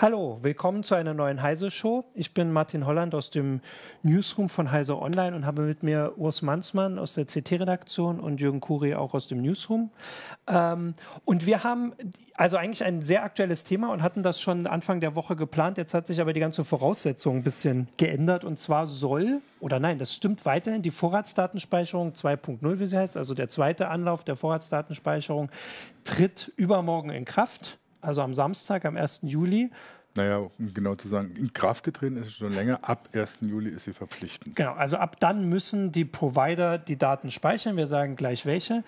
Hallo, willkommen zu einer neuen Heise Show. Ich bin Martin Holland aus dem Newsroom von Heise Online und habe mit mir Urs Mansmann aus der CT-Redaktion und Jürgen Kuri auch aus dem Newsroom. Ähm, und wir haben also eigentlich ein sehr aktuelles Thema und hatten das schon Anfang der Woche geplant. Jetzt hat sich aber die ganze Voraussetzung ein bisschen geändert. Und zwar soll, oder nein, das stimmt weiterhin, die Vorratsdatenspeicherung 2.0, wie sie heißt, also der zweite Anlauf der Vorratsdatenspeicherung, tritt übermorgen in Kraft also am Samstag, am 1. Juli. Naja, um genau zu sagen, in Kraft getreten ist es schon länger. Ab 1. Juli ist sie verpflichtend. Genau, also ab dann müssen die Provider die Daten speichern. Wir sagen gleich welche.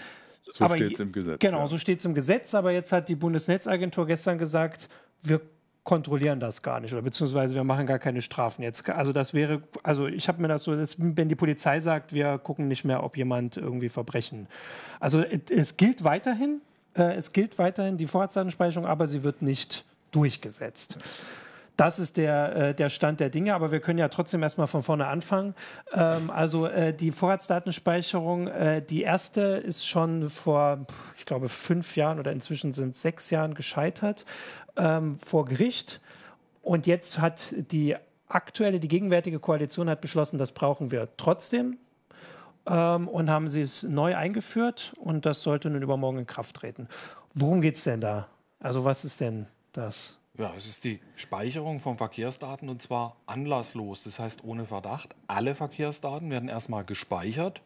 So steht es im Gesetz. Genau, ja. so steht es im Gesetz. Aber jetzt hat die Bundesnetzagentur gestern gesagt, wir kontrollieren das gar nicht oder beziehungsweise wir machen gar keine Strafen jetzt. Also das wäre, also ich habe mir das so, dass, wenn die Polizei sagt, wir gucken nicht mehr, ob jemand irgendwie Verbrechen. Also es gilt weiterhin, äh, es gilt weiterhin die Vorratsdatenspeicherung, aber sie wird nicht durchgesetzt. Das ist der, äh, der Stand der Dinge, aber wir können ja trotzdem erstmal von vorne anfangen. Ähm, also äh, die Vorratsdatenspeicherung, die erste ist schon vor, ich glaube, fünf Jahren oder inzwischen sind sechs Jahren gescheitert ähm, vor Gericht. Und jetzt hat die aktuelle, die gegenwärtige Koalition hat beschlossen, das brauchen wir trotzdem ähm, und haben sie es neu eingeführt und das sollte nun übermorgen in Kraft treten. Worum geht es denn da? Also was ist denn das? Ja, es ist die Speicherung von Verkehrsdaten und zwar anlasslos, das heißt ohne Verdacht. Alle Verkehrsdaten werden erstmal gespeichert,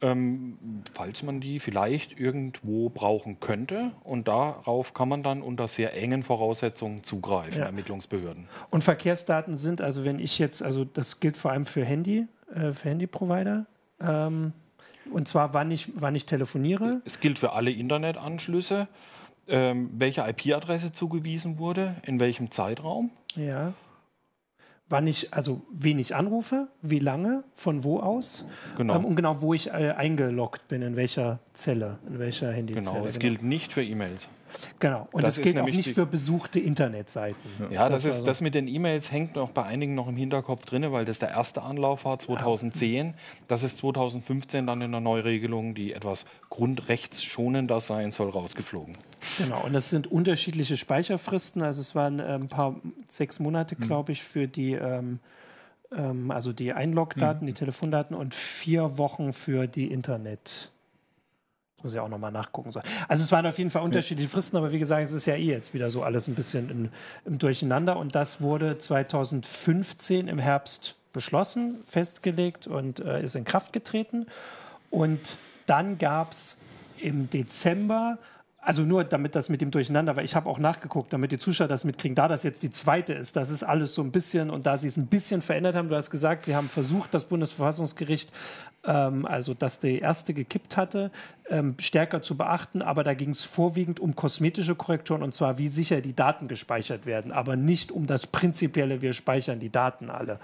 ähm, falls man die vielleicht irgendwo brauchen könnte. Und darauf kann man dann unter sehr engen Voraussetzungen zugreifen, ja. Ermittlungsbehörden. Und Verkehrsdaten sind, also wenn ich jetzt, also das gilt vor allem für Handy, äh, für Handyprovider, ähm, und zwar, wann ich, wann ich telefoniere. Es gilt für alle Internetanschlüsse, ähm, welche IP-Adresse zugewiesen wurde, in welchem Zeitraum. Ja. Wann ich, also wen ich anrufe, wie lange, von wo aus. Genau. Ähm, und genau, wo ich äh, eingeloggt bin, in welcher Zelle, in welcher Handyzelle. Genau, es genau. gilt nicht für E-Mails. Genau, und das, das gilt auch nicht für besuchte Internetseiten. Ja, das, das ist, das mit den E-Mails hängt noch bei einigen noch im Hinterkopf drin, weil das der erste Anlauf war 2010. Das ist 2015 dann in der Neuregelung, die etwas grundrechtsschonender sein soll, rausgeflogen. Genau, und das sind unterschiedliche Speicherfristen. Also es waren ein paar, sechs Monate, hm. glaube ich, für die ähm, ähm, also die Einlogdaten, mhm. die Telefondaten und vier Wochen für die Internet. Muss ich auch nochmal nachgucken. Also es waren auf jeden Fall unterschiedliche Fristen, aber wie gesagt, es ist ja eh jetzt wieder so alles ein bisschen in, im Durcheinander. Und das wurde 2015 im Herbst beschlossen, festgelegt und äh, ist in Kraft getreten. Und dann gab es im Dezember also nur damit das mit dem Durcheinander, weil ich habe auch nachgeguckt, damit die Zuschauer das mitkriegen, da das jetzt die zweite ist, das ist alles so ein bisschen und da sie es ein bisschen verändert haben, du hast gesagt, sie haben versucht, das Bundesverfassungsgericht ähm, also dass die erste gekippt hatte, ähm, stärker zu beachten. Aber da ging es vorwiegend um kosmetische Korrekturen und zwar, wie sicher die Daten gespeichert werden, aber nicht um das prinzipielle, wir speichern die Daten alle.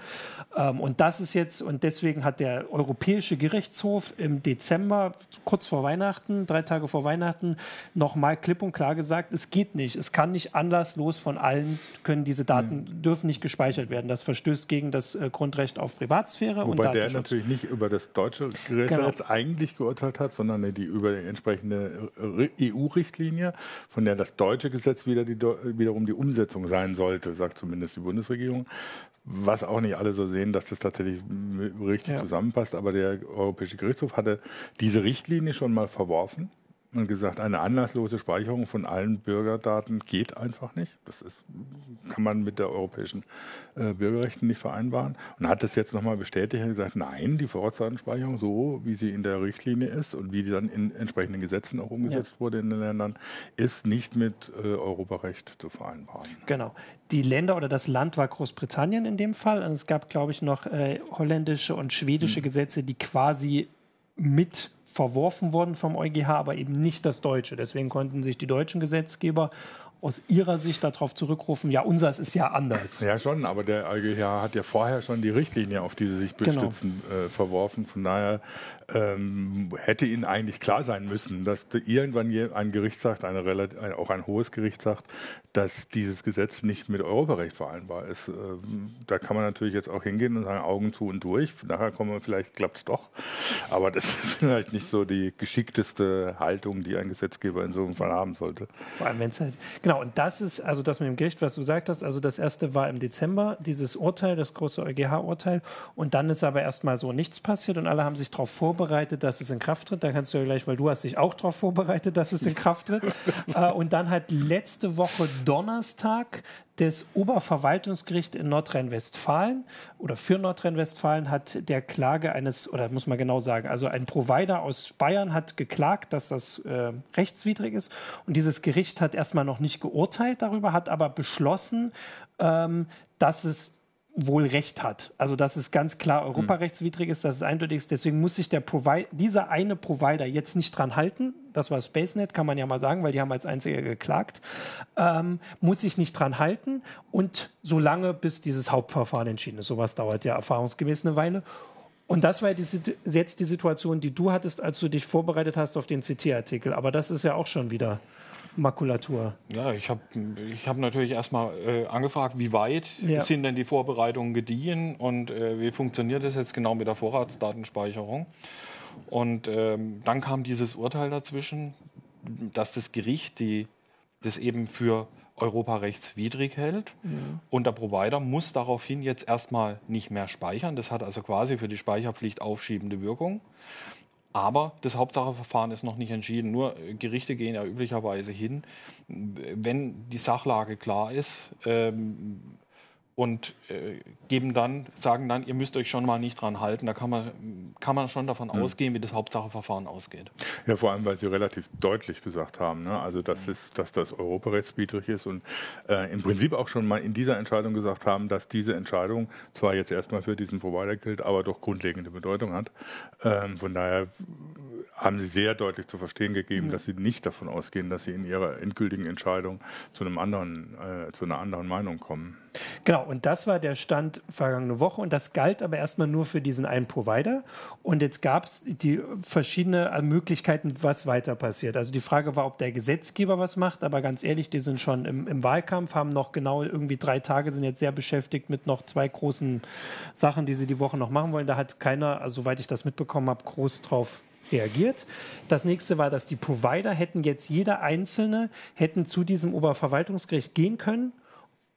Ähm, und das ist jetzt, und deswegen hat der Europäische Gerichtshof im Dezember, kurz vor Weihnachten, drei Tage vor Weihnachten, nochmal klipp und klar gesagt, es geht nicht. Es kann nicht anlasslos von allen, können diese Daten, mhm. dürfen nicht gespeichert werden. Das verstößt gegen das äh, Grundrecht auf Privatsphäre Wobei und der natürlich nicht über das deutsche deutsche Gericht genau. jetzt eigentlich geurteilt hat, sondern die über die entsprechende EU-Richtlinie, von der das deutsche Gesetz wieder die, wiederum die Umsetzung sein sollte, sagt zumindest die Bundesregierung. Was auch nicht alle so sehen, dass das tatsächlich richtig ja. zusammenpasst. Aber der Europäische Gerichtshof hatte diese Richtlinie schon mal verworfen und gesagt, eine anlasslose Speicherung von allen Bürgerdaten geht einfach nicht. Das ist, kann man mit der europäischen äh, Bürgerrechten nicht vereinbaren. Und hat das jetzt nochmal bestätigt und gesagt, nein, die Vorratsdatenspeicherung, so wie sie in der Richtlinie ist und wie die dann in entsprechenden Gesetzen auch umgesetzt ja. wurde in den Ländern, ist nicht mit äh, Europarecht zu vereinbaren. Genau. Die Länder oder das Land war Großbritannien in dem Fall. Und es gab, glaube ich, noch äh, holländische und schwedische hm. Gesetze, die quasi mit verworfen worden vom EuGH, aber eben nicht das Deutsche. Deswegen konnten sich die deutschen Gesetzgeber aus Ihrer Sicht darauf zurückrufen, ja, unseres ist ja anders. Ja, schon, aber der EuGH hat ja vorher schon die Richtlinie, auf die sie sich bestützen, genau. äh, verworfen. Von daher ähm, hätte Ihnen eigentlich klar sein müssen, dass irgendwann ein Gericht sagt, eine relativ, auch ein hohes Gericht sagt, dass dieses Gesetz nicht mit Europarecht vereinbar ist. Ähm, da kann man natürlich jetzt auch hingehen und sagen, Augen zu und durch. Nachher kommen wir, vielleicht klappt es doch. Aber das ist vielleicht nicht so die geschickteste Haltung, die ein Gesetzgeber in so einem Fall haben sollte. Vor allem, wenn es halt, Genau, und das ist, also das mit dem Gericht, was du gesagt hast, also das erste war im Dezember, dieses Urteil, das große EuGH-Urteil, und dann ist aber erstmal so nichts passiert und alle haben sich darauf vorbereitet, dass es in Kraft tritt. Da kannst du ja gleich, weil du hast dich auch darauf vorbereitet, dass es in Kraft tritt. äh, und dann hat letzte Woche Donnerstag das Oberverwaltungsgericht in Nordrhein-Westfalen oder für Nordrhein-Westfalen hat der Klage eines, oder muss man genau sagen, also ein Provider aus Bayern hat geklagt, dass das äh, rechtswidrig ist. Und dieses Gericht hat erstmal noch nicht geurteilt darüber, hat aber beschlossen, ähm, dass es wohl Recht hat. Also dass es ganz klar europarechtswidrig ist, dass es eindeutig ist. Deswegen muss sich der Provi dieser eine Provider jetzt nicht dran halten. Das war SpaceNet, kann man ja mal sagen, weil die haben als einziger geklagt. Ähm, muss sich nicht dran halten und so lange, bis dieses Hauptverfahren entschieden ist. Sowas dauert ja erfahrungsgemäß eine Weile. Und das war die, jetzt die Situation, die du hattest, als du dich vorbereitet hast auf den CT-Artikel. Aber das ist ja auch schon wieder Makulatur. Ja, ich habe ich hab natürlich erstmal äh, angefragt, wie weit ja. sind denn die Vorbereitungen gediehen und äh, wie funktioniert das jetzt genau mit der Vorratsdatenspeicherung. Und ähm, dann kam dieses Urteil dazwischen, dass das Gericht die, das eben für europarechtswidrig hält. Ja. Und der Provider muss daraufhin jetzt erstmal nicht mehr speichern. Das hat also quasi für die Speicherpflicht aufschiebende Wirkung. Aber das Hauptsacheverfahren ist noch nicht entschieden. Nur Gerichte gehen ja üblicherweise hin, wenn die Sachlage klar ist, ähm, und äh, geben dann, sagen dann, ihr müsst euch schon mal nicht dran halten. Da kann man, kann man schon davon mhm. ausgehen, wie das Hauptsacheverfahren ausgeht. Ja, vor allem, weil Sie relativ deutlich gesagt haben, ne? also dass, es, dass das europarechtswidrig ist und äh, im Prinzip auch schon mal in dieser Entscheidung gesagt haben, dass diese Entscheidung zwar jetzt erstmal für diesen Provider gilt, aber doch grundlegende Bedeutung hat. Ähm, von daher haben Sie sehr deutlich zu verstehen gegeben, mhm. dass Sie nicht davon ausgehen, dass Sie in Ihrer endgültigen Entscheidung zu einem anderen, äh, zu einer anderen Meinung kommen. Genau, und das war der Stand vergangene Woche und das galt aber erstmal nur für diesen einen Provider. Und jetzt gab es die verschiedenen Möglichkeiten, was weiter passiert. Also die Frage war, ob der Gesetzgeber was macht, aber ganz ehrlich, die sind schon im, im Wahlkampf, haben noch genau irgendwie drei Tage, sind jetzt sehr beschäftigt mit noch zwei großen Sachen, die sie die Woche noch machen wollen. Da hat keiner, also, soweit ich das mitbekommen habe, groß drauf reagiert. Das nächste war, dass die Provider hätten jetzt jeder einzelne hätten zu diesem Oberverwaltungsgericht gehen können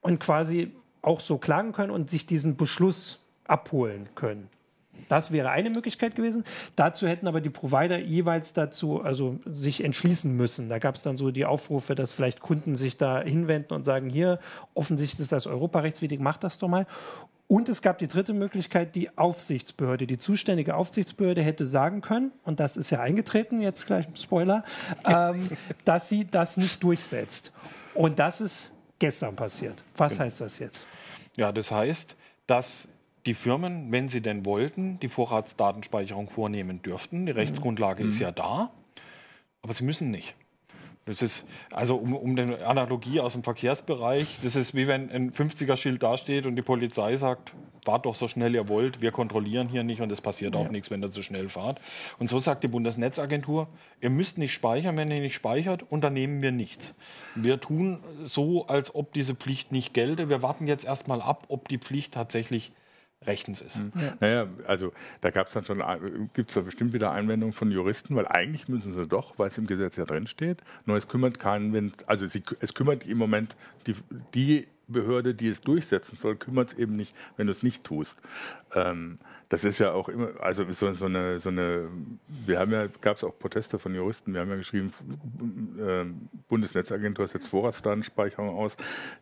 und quasi auch so klagen können und sich diesen Beschluss abholen können. Das wäre eine Möglichkeit gewesen. Dazu hätten aber die Provider jeweils dazu, also sich entschließen müssen. Da gab es dann so die Aufrufe, dass vielleicht Kunden sich da hinwenden und sagen, hier, offensichtlich ist das europarechtswidrig, macht das doch mal. Und es gab die dritte Möglichkeit, die Aufsichtsbehörde. Die zuständige Aufsichtsbehörde hätte sagen können, und das ist ja eingetreten, jetzt gleich Spoiler, ähm, dass sie das nicht durchsetzt. Und das ist gestern passiert. Was genau. heißt das jetzt? Ja, das heißt, dass die Firmen, wenn sie denn wollten, die Vorratsdatenspeicherung vornehmen dürften. Die Rechtsgrundlage mhm. ist ja da, aber sie müssen nicht. Das ist, also um, um eine Analogie aus dem Verkehrsbereich, das ist wie wenn ein 50er-Schild dasteht und die Polizei sagt, fahrt doch so schnell ihr wollt, wir kontrollieren hier nicht und es passiert auch ja. nichts, wenn ihr zu schnell fahrt. Und so sagt die Bundesnetzagentur, ihr müsst nicht speichern, wenn ihr nicht speichert, unternehmen wir nichts. Wir tun so, als ob diese Pflicht nicht gelte. Wir warten jetzt erstmal ab, ob die Pflicht tatsächlich rechtens ist. Mhm. Ja. Naja, also da gab es dann schon, gibt es da bestimmt wieder Einwendungen von Juristen, weil eigentlich müssen sie doch, weil es im Gesetz ja drin steht, nur es kümmert keinen, wenn, also sie, es kümmert im Moment die, die Behörde, die es durchsetzen soll, kümmert es eben nicht, wenn du es nicht tust. Ähm, das ist ja auch immer, also so, so, eine, so eine, wir haben ja, gab es auch Proteste von Juristen, wir haben ja geschrieben, äh, Bundesnetzagentur setzt Vorratsdatenspeicherung aus.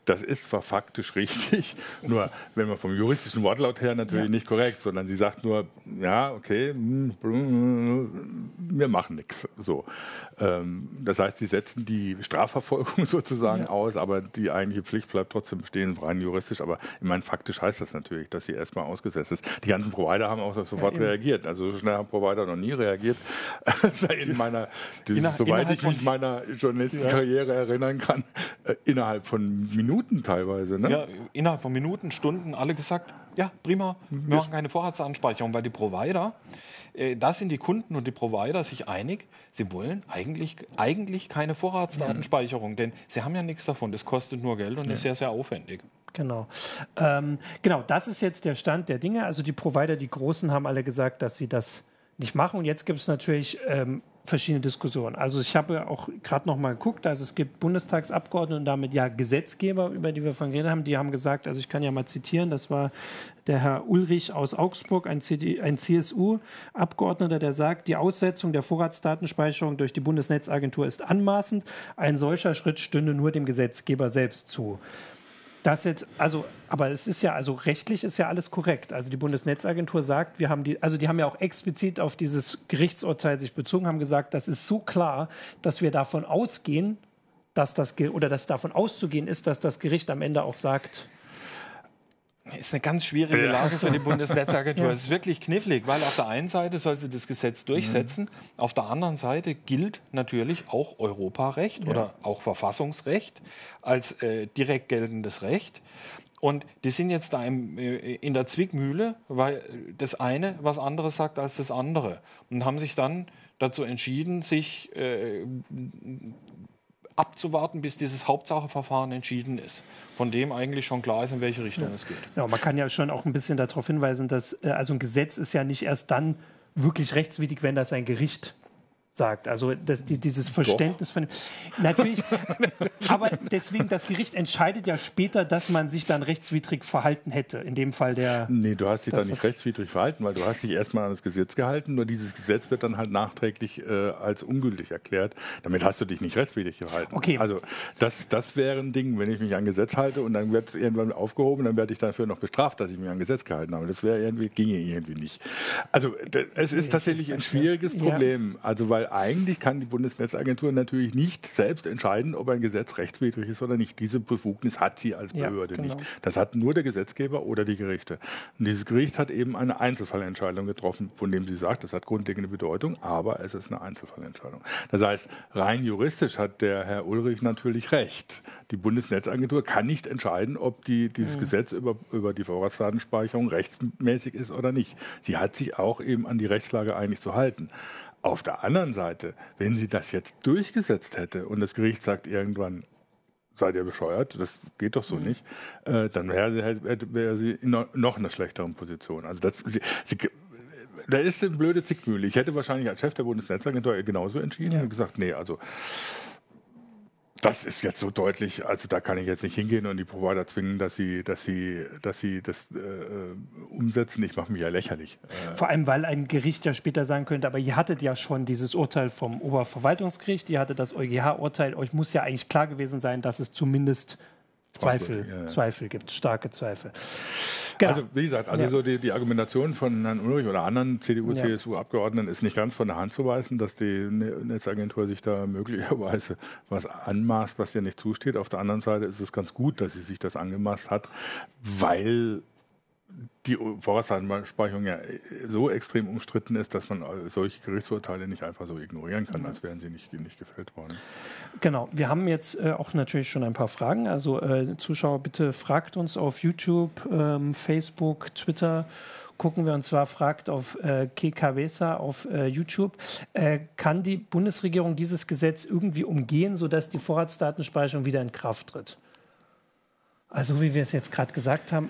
Das ist zwar faktisch richtig, nur wenn man vom juristischen Wortlaut her natürlich ja. nicht korrekt, sondern sie sagt nur, ja, okay, wir machen nichts. So. Ähm, das heißt, sie setzen die Strafverfolgung sozusagen ja. aus, aber die eigentliche Pflicht bleibt trotzdem bestehen, rein juristisch. Aber ich meine, faktisch heißt das natürlich, dass sie erstmal ausgesetzt ist. Die ganzen Provider Provider haben auch sofort ja, reagiert. Also so schnell haben Provider noch nie reagiert. in meiner, die, Inner, soweit ich mich meiner Journalistenkarriere ja. erinnern kann, äh, innerhalb von Minuten teilweise. Ne? Ja, innerhalb von Minuten, Stunden, alle gesagt, ja, prima, wir machen keine Vorratsanspeicherung, weil die Provider, äh, da sind die Kunden und die Provider sich einig, sie wollen eigentlich, eigentlich keine Vorratsdatenspeicherung, denn sie haben ja nichts davon, das kostet nur Geld und ja. ist sehr, sehr aufwendig. Genau. Ähm, genau, das ist jetzt der Stand der Dinge. Also die Provider, die Großen, haben alle gesagt, dass sie das nicht machen. Und jetzt gibt es natürlich ähm, verschiedene Diskussionen. Also ich habe auch gerade noch mal geguckt, also es gibt Bundestagsabgeordnete und damit ja Gesetzgeber, über die wir von geredet haben, die haben gesagt, also ich kann ja mal zitieren, das war der Herr Ulrich aus Augsburg, ein, ein CSU-Abgeordneter, der sagt, die Aussetzung der Vorratsdatenspeicherung durch die Bundesnetzagentur ist anmaßend. Ein solcher Schritt stünde nur dem Gesetzgeber selbst zu. Das jetzt, also, aber es ist ja, also rechtlich ist ja alles korrekt. Also die Bundesnetzagentur sagt, wir haben die, also die haben ja auch explizit auf dieses Gerichtsurteil sich bezogen, haben gesagt, das ist so klar, dass wir davon ausgehen, dass das, oder dass davon auszugehen ist, dass das Gericht am Ende auch sagt, ist eine ganz schwierige Lage für die Bundesnetzagentur. ja. Es ist wirklich knifflig, weil auf der einen Seite soll sie das Gesetz durchsetzen, mhm. auf der anderen Seite gilt natürlich auch Europarecht ja. oder auch Verfassungsrecht als äh, direkt geltendes Recht. Und die sind jetzt da im, äh, in der Zwickmühle, weil das eine was anderes sagt als das andere. Und haben sich dann dazu entschieden, sich äh, abzuwarten, bis dieses Hauptsacheverfahren entschieden ist, von dem eigentlich schon klar ist, in welche Richtung ja. es geht. Ja, man kann ja schon auch ein bisschen darauf hinweisen, dass äh, also ein Gesetz ist ja nicht erst dann wirklich rechtswidrig, wenn das ein Gericht sagt. Also das, die, dieses Verständnis Doch. von. Natürlich, aber deswegen, das Gericht entscheidet ja später, dass man sich dann rechtswidrig verhalten hätte. In dem Fall der. Nee, du hast dich dann nicht rechtswidrig verhalten, weil du hast dich erstmal an das Gesetz gehalten, nur dieses Gesetz wird dann halt nachträglich äh, als ungültig erklärt. Damit hast du dich nicht rechtswidrig gehalten. Okay. Also das, das wäre ein Ding, wenn ich mich an Gesetz halte und dann wird es irgendwann aufgehoben, dann werde ich dafür noch bestraft, dass ich mich an Gesetz gehalten habe. Das wäre irgendwie, ginge irgendwie nicht. Also es ist tatsächlich ein schwieriges Problem. Also weil eigentlich kann die Bundesnetzagentur natürlich nicht selbst entscheiden, ob ein Gesetz rechtswidrig ist oder nicht. Diese Befugnis hat sie als Behörde ja, genau. nicht. Das hat nur der Gesetzgeber oder die Gerichte. Und dieses Gericht hat eben eine Einzelfallentscheidung getroffen, von dem sie sagt, das hat grundlegende Bedeutung, aber es ist eine Einzelfallentscheidung. Das heißt, rein juristisch hat der Herr Ulrich natürlich recht. Die Bundesnetzagentur kann nicht entscheiden, ob die, dieses mhm. Gesetz über, über die Vorratsdatenspeicherung rechtsmäßig ist oder nicht. Sie hat sich auch eben an die Rechtslage eigentlich zu halten. Auf der anderen Seite, wenn sie das jetzt durchgesetzt hätte und das Gericht sagt irgendwann, seid ihr bescheuert, das geht doch so mhm. nicht, äh, dann wäre sie, wär sie in noch einer schlechteren Position. Also das, sie, sie, da ist eine blöde Zickmühle. Ich hätte wahrscheinlich als Chef der Bundesnetzagentur genauso entschieden ja. und gesagt, nee, also das ist jetzt so deutlich, also da kann ich jetzt nicht hingehen und die Provider zwingen, dass sie, dass sie, dass sie das äh, umsetzen. Ich mache mich ja lächerlich. Äh, Vor allem, weil ein Gericht ja später sagen könnte, aber ihr hattet ja schon dieses Urteil vom Oberverwaltungsgericht, ihr hattet das EuGH-Urteil, euch muss ja eigentlich klar gewesen sein, dass es zumindest Zweifel, ja, ja. Zweifel gibt, starke Zweifel. Genau. Also wie gesagt, also ja. so die, die, Argumentation von Herrn Ulrich oder anderen CDU, CSU-Abgeordneten ist nicht ganz von der Hand zu weisen, dass die ne-, Netzagentur sich da möglicherweise was anmaßt, was ihr nicht zusteht. Auf der anderen Seite ist es ganz gut, dass sie sich das angemaßt hat, weil die Vorratsdatenspeicherung ja so extrem umstritten ist, dass man solche Gerichtsurteile nicht einfach so ignorieren kann, als wären sie nicht, nicht gefällt worden. Genau, wir haben jetzt äh, auch natürlich schon ein paar Fragen. Also äh, Zuschauer, bitte fragt uns auf YouTube, ähm, Facebook, Twitter gucken wir und zwar fragt auf äh, KKWSA auf äh, YouTube, äh, kann die Bundesregierung dieses Gesetz irgendwie umgehen, sodass die Vorratsdatenspeicherung wieder in Kraft tritt? Also wie wir es jetzt gerade gesagt haben,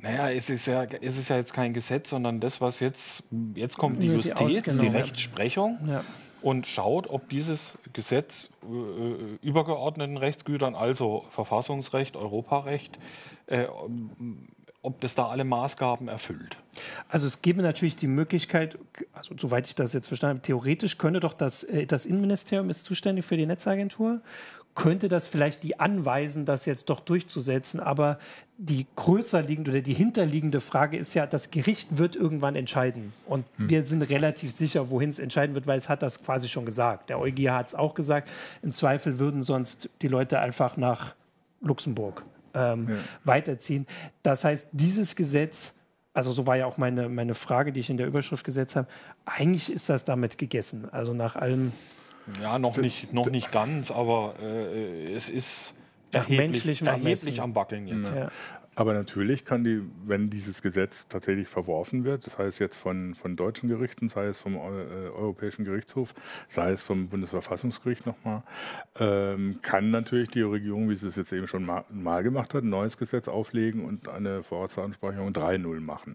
naja, es ist ja, es ist ja jetzt kein Gesetz, sondern das, was jetzt, jetzt kommt die Justiz, die, genau, die Rechtsprechung ja. und schaut, ob dieses Gesetz äh, übergeordneten Rechtsgütern, also Verfassungsrecht, Europarecht, äh, ob das da alle Maßgaben erfüllt. Also es gäbe natürlich die Möglichkeit, also soweit ich das jetzt verstanden habe, theoretisch könnte doch das, äh, das Innenministerium ist zuständig für die Netzagentur könnte das vielleicht die anweisen, das jetzt doch durchzusetzen. Aber die größer liegende oder die hinterliegende Frage ist ja, das Gericht wird irgendwann entscheiden. Und hm. wir sind relativ sicher, wohin es entscheiden wird, weil es hat das quasi schon gesagt. Der EuGH hat es auch gesagt. Im Zweifel würden sonst die Leute einfach nach Luxemburg ähm, ja. weiterziehen. Das heißt, dieses Gesetz also so war ja auch meine, meine Frage, die ich in der Überschrift gesetzt habe. Eigentlich ist das damit gegessen. Also nach allem, ja, noch nicht, noch nicht ganz, aber äh, es ist erheblich, erheblich am Wackeln jetzt. Ja. Aber natürlich kann die, wenn dieses Gesetz tatsächlich verworfen wird, sei es jetzt von, von deutschen Gerichten, sei es vom äh, Europäischen Gerichtshof, sei es vom Bundesverfassungsgericht nochmal, ähm, kann natürlich die Regierung, wie sie es jetzt eben schon mal, mal gemacht hat, ein neues Gesetz auflegen und eine Vorratsansprechung 3.0 machen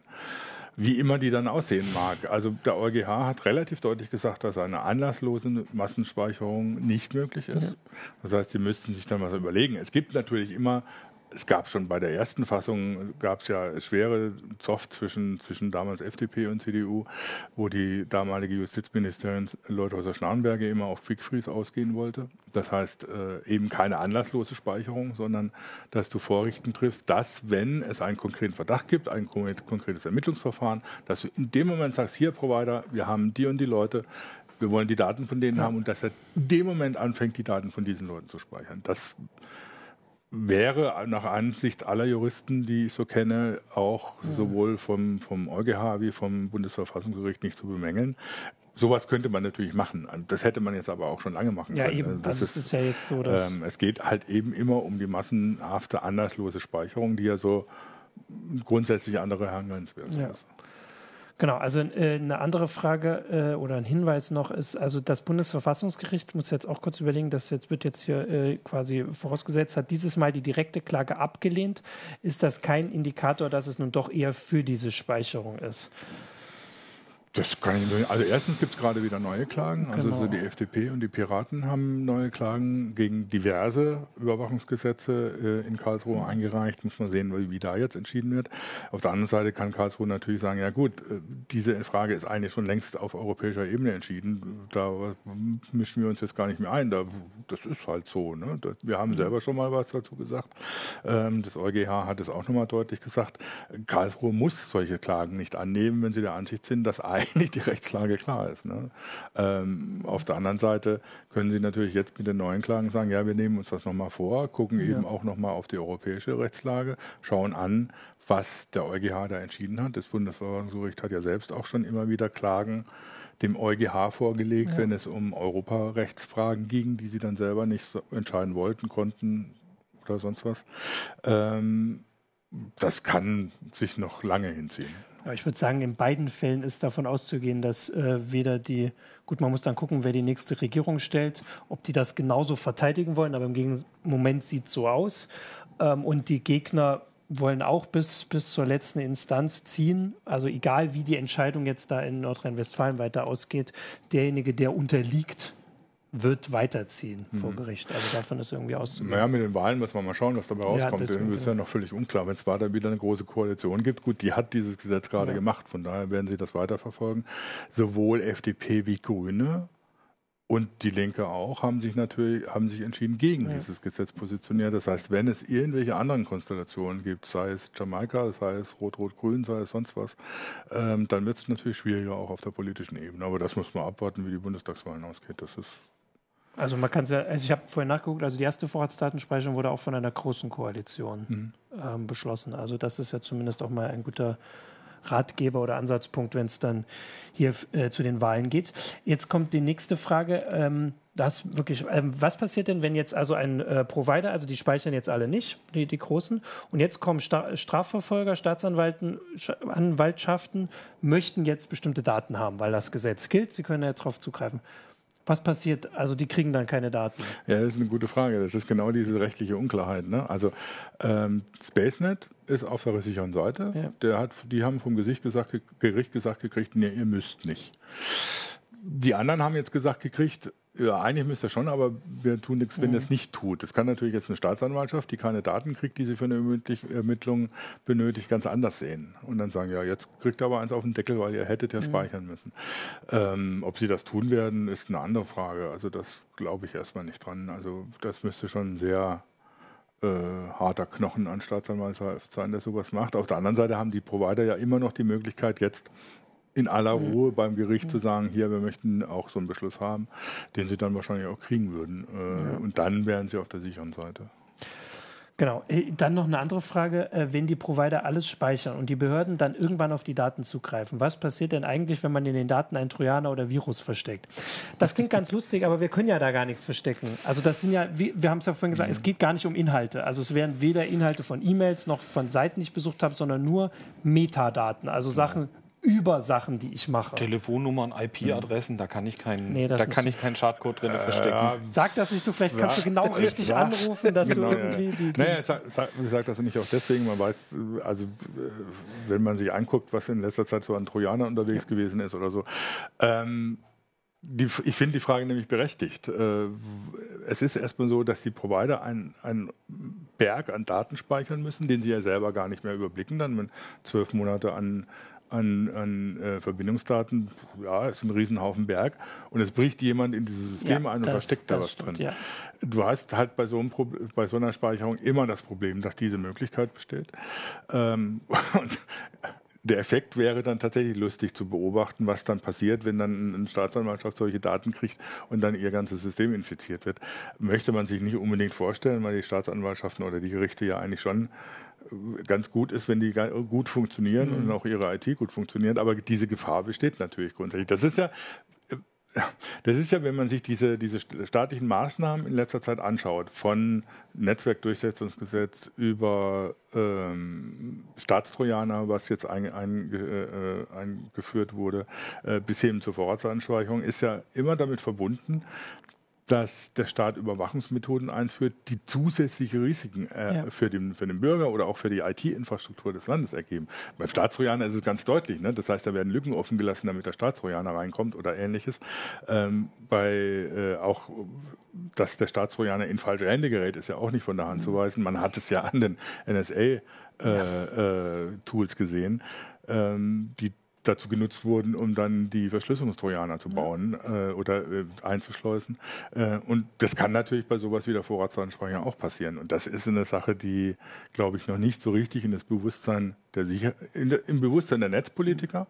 wie immer die dann aussehen mag. Also der EuGH hat relativ deutlich gesagt, dass eine anlasslose Massenspeicherung nicht möglich ist. Das heißt, sie müssten sich dann was überlegen. Es gibt natürlich immer es gab schon bei der ersten Fassung gab es ja schwere Zoff zwischen, zwischen damals FDP und CDU, wo die damalige Justizministerin Leuthäuser Schnarrenberge immer auf Quickfreeze ausgehen wollte. Das heißt äh, eben keine anlasslose Speicherung, sondern dass du Vorrichten triffst, dass, wenn es einen konkreten Verdacht gibt, ein konkretes Ermittlungsverfahren, dass du in dem Moment sagst, hier Provider, wir haben die und die Leute, wir wollen die Daten von denen ja. haben und dass er in dem Moment anfängt, die Daten von diesen Leuten zu speichern. Das wäre nach Ansicht aller Juristen, die ich so kenne, auch ja. sowohl vom, vom EuGH wie vom Bundesverfassungsgericht nicht zu bemängeln. Sowas könnte man natürlich machen. Das hätte man jetzt aber auch schon lange machen ja, können. Eben. Das also ist, ist ja jetzt so, dass ähm, es geht halt eben immer um die massenhafte, anlasslose Speicherung, die ja so grundsätzlich andere Herangehensweise ja. ist. Genau, also äh, eine andere Frage äh, oder ein Hinweis noch ist, also das Bundesverfassungsgericht muss jetzt auch kurz überlegen, das jetzt wird jetzt hier äh, quasi vorausgesetzt, hat dieses Mal die direkte Klage abgelehnt. Ist das kein Indikator, dass es nun doch eher für diese Speicherung ist? Das kann ich nicht. Also erstens gibt es gerade wieder neue Klagen. Also genau. die FDP und die Piraten haben neue Klagen gegen diverse Überwachungsgesetze äh, in Karlsruhe eingereicht. Muss man sehen, wie, wie, da jetzt entschieden wird. Auf der anderen Seite kann Karlsruhe natürlich sagen, ja gut, äh, diese Frage ist eigentlich schon längst auf europäischer Ebene entschieden. Da mischen wir uns jetzt gar nicht mehr ein. Da, das ist halt so. Ne? wir haben selber schon mal was dazu gesagt. Ähm, das EuGH hat es auch nochmal deutlich gesagt. Karlsruhe muss solche Klagen nicht annehmen, wenn sie der Ansicht sind, dass eigentlich die Rechtslage klar ist. Ne? Ähm, auf der anderen Seite können Sie natürlich jetzt mit den neuen Klagen sagen, ja, wir nehmen uns das nochmal vor, gucken ja. eben auch nochmal auf die europäische Rechtslage, schauen an, was der EuGH da entschieden hat. Das Bundesverfassungsgericht hat ja selbst auch schon immer wieder Klagen dem EuGH vorgelegt, ja. wenn es um Europarechtsfragen ging, die sie dann selber nicht entscheiden wollten, konnten oder sonst was. Ähm, das kann sich noch lange hinziehen. Aber ich würde sagen, in beiden Fällen ist davon auszugehen, dass äh, weder die, gut, man muss dann gucken, wer die nächste Regierung stellt, ob die das genauso verteidigen wollen, aber im Moment sieht es so aus. Ähm, und die Gegner wollen auch bis, bis zur letzten Instanz ziehen. Also egal, wie die Entscheidung jetzt da in Nordrhein-Westfalen weiter ausgeht, derjenige, der unterliegt, wird weiterziehen mhm. vor Gericht. Also davon ist irgendwie auszugehen. Naja, mit den Wahlen muss man mal schauen, was dabei rauskommt. Ja, deswegen, das ist ja noch völlig unklar. Wenn es da wieder eine große Koalition gibt, gut, die hat dieses Gesetz gerade ja. gemacht, von daher werden sie das weiterverfolgen. Sowohl FDP wie Grüne und die Linke auch haben sich natürlich haben sich entschieden gegen ja. dieses Gesetz positioniert. Das heißt, wenn es irgendwelche anderen Konstellationen gibt, sei es Jamaika, sei es Rot-Rot-Grün, sei es sonst was, ähm, dann wird es natürlich schwieriger auch auf der politischen Ebene. Aber das muss man abwarten, wie die Bundestagswahlen ausgeht. Das ist also man kann es ja, also ich habe vorhin nachgeguckt, also die erste Vorratsdatenspeicherung wurde auch von einer großen Koalition mhm. ähm, beschlossen. Also das ist ja zumindest auch mal ein guter Ratgeber oder Ansatzpunkt, wenn es dann hier äh, zu den Wahlen geht. Jetzt kommt die nächste Frage. Ähm, das wirklich, ähm, was passiert denn, wenn jetzt also ein äh, Provider, also die speichern jetzt alle nicht, die, die großen, und jetzt kommen Sta Strafverfolger, Staatsanwaltschaften, möchten jetzt bestimmte Daten haben, weil das Gesetz gilt, sie können ja darauf zugreifen. Was passiert? Also die kriegen dann keine Daten. Ja, das ist eine gute Frage. Das ist genau diese rechtliche Unklarheit. Ne? Also ähm, SpaceNet ist auf der sicheren Seite. Ja. Der hat, die haben vom Gericht gesagt, Gericht gesagt gekriegt, nee, ihr müsst nicht. Die anderen haben jetzt gesagt gekriegt, ja, eigentlich müsste er schon, aber wir tun nichts, wenn mhm. er es nicht tut. Das kann natürlich jetzt eine Staatsanwaltschaft, die keine Daten kriegt, die sie für eine Ermittlung benötigt, ganz anders sehen. Und dann sagen, ja, jetzt kriegt er aber eins auf den Deckel, weil ihr hättet ja mhm. speichern müssen. Ähm, ob sie das tun werden, ist eine andere Frage. Also das glaube ich erstmal nicht dran. Also das müsste schon sehr äh, harter Knochen an Staatsanwaltschaft sein, der sowas macht. Auf der anderen Seite haben die Provider ja immer noch die Möglichkeit, jetzt in aller mhm. Ruhe beim Gericht zu sagen, hier, wir möchten auch so einen Beschluss haben, den sie dann wahrscheinlich auch kriegen würden. Äh, ja. Und dann wären sie auf der sicheren Seite. Genau. Äh, dann noch eine andere Frage. Äh, wenn die Provider alles speichern und die Behörden dann irgendwann auf die Daten zugreifen, was passiert denn eigentlich, wenn man in den Daten ein Trojaner oder Virus versteckt? Das klingt ganz lustig, aber wir können ja da gar nichts verstecken. Also das sind ja, wir haben es ja vorhin gesagt, es geht gar nicht um Inhalte. Also es werden weder Inhalte von E-Mails noch von Seiten, die ich besucht habe, sondern nur Metadaten. Also Sachen, über Sachen, die ich mache. Telefonnummern, IP-Adressen, da kann ich keinen, nee, da kann ich keinen Schadcode drin äh, verstecken. Ja. Sag das nicht so, vielleicht kannst du genau richtig ja. anrufen, dass genau, du irgendwie die. die naja, sag, sag, ich sage das nicht auch deswegen, man weiß, also wenn man sich anguckt, was in letzter Zeit so an Trojaner unterwegs ja. gewesen ist oder so. Ähm, die, ich finde die Frage nämlich berechtigt. Äh, es ist erstmal so, dass die Provider einen, einen Berg an Daten speichern müssen, den sie ja selber gar nicht mehr überblicken, dann wenn zwölf Monate an an, an äh, Verbindungsdaten, ja, ist ein Riesenhaufen Berg. Und es bricht jemand in dieses System ja, ein und das, versteckt da was stimmt, drin. Ja. Du hast halt bei so, einem bei so, einer Speicherung immer das Problem, dass diese Möglichkeit besteht. Ähm, und der Effekt wäre dann tatsächlich lustig zu beobachten, was dann passiert, wenn dann eine Staatsanwaltschaft solche Daten kriegt und dann ihr ganzes System infiziert wird. Möchte man sich nicht unbedingt vorstellen, weil die Staatsanwaltschaften oder die Gerichte ja eigentlich schon ganz gut ist, wenn die gut funktionieren mhm. und auch ihre IT gut funktioniert. Aber diese Gefahr besteht natürlich grundsätzlich. Das ist ja, das ist ja, wenn man sich diese, diese staatlichen Maßnahmen in letzter Zeit anschaut, von Netzwerkdurchsetzungsgesetz über ähm, Staatstrojaner, was jetzt ein, ein, äh, eingeführt wurde, äh, bis hin zur Vorratsanspeicherung, ist ja immer damit verbunden, dass der Staat Überwachungsmethoden einführt, die zusätzliche Risiken äh, ja. für, den, für den Bürger oder auch für die IT-Infrastruktur des Landes ergeben. Beim Staatstrojaner ist es ganz deutlich. Ne? Das heißt, da werden Lücken offen gelassen, damit der Staatstrojaner reinkommt oder ähnliches. Ähm, bei äh, auch, dass der Staatstrojaner in falsche Hände gerät, ist ja auch nicht von der Hand mhm. zu weisen. Man hat es ja an den NSA-Tools äh, äh gesehen, ähm, die dazu genutzt wurden, um dann die Verschlüsselungstrojaner zu bauen äh, oder äh, einzuschleusen. Äh, und das kann natürlich bei sowas wie der Vorratsdatenspeicher auch passieren. Und das ist eine Sache, die, glaube ich, noch nicht so richtig in das Bewusstsein der Sicher der, im Bewusstsein der Netzpolitiker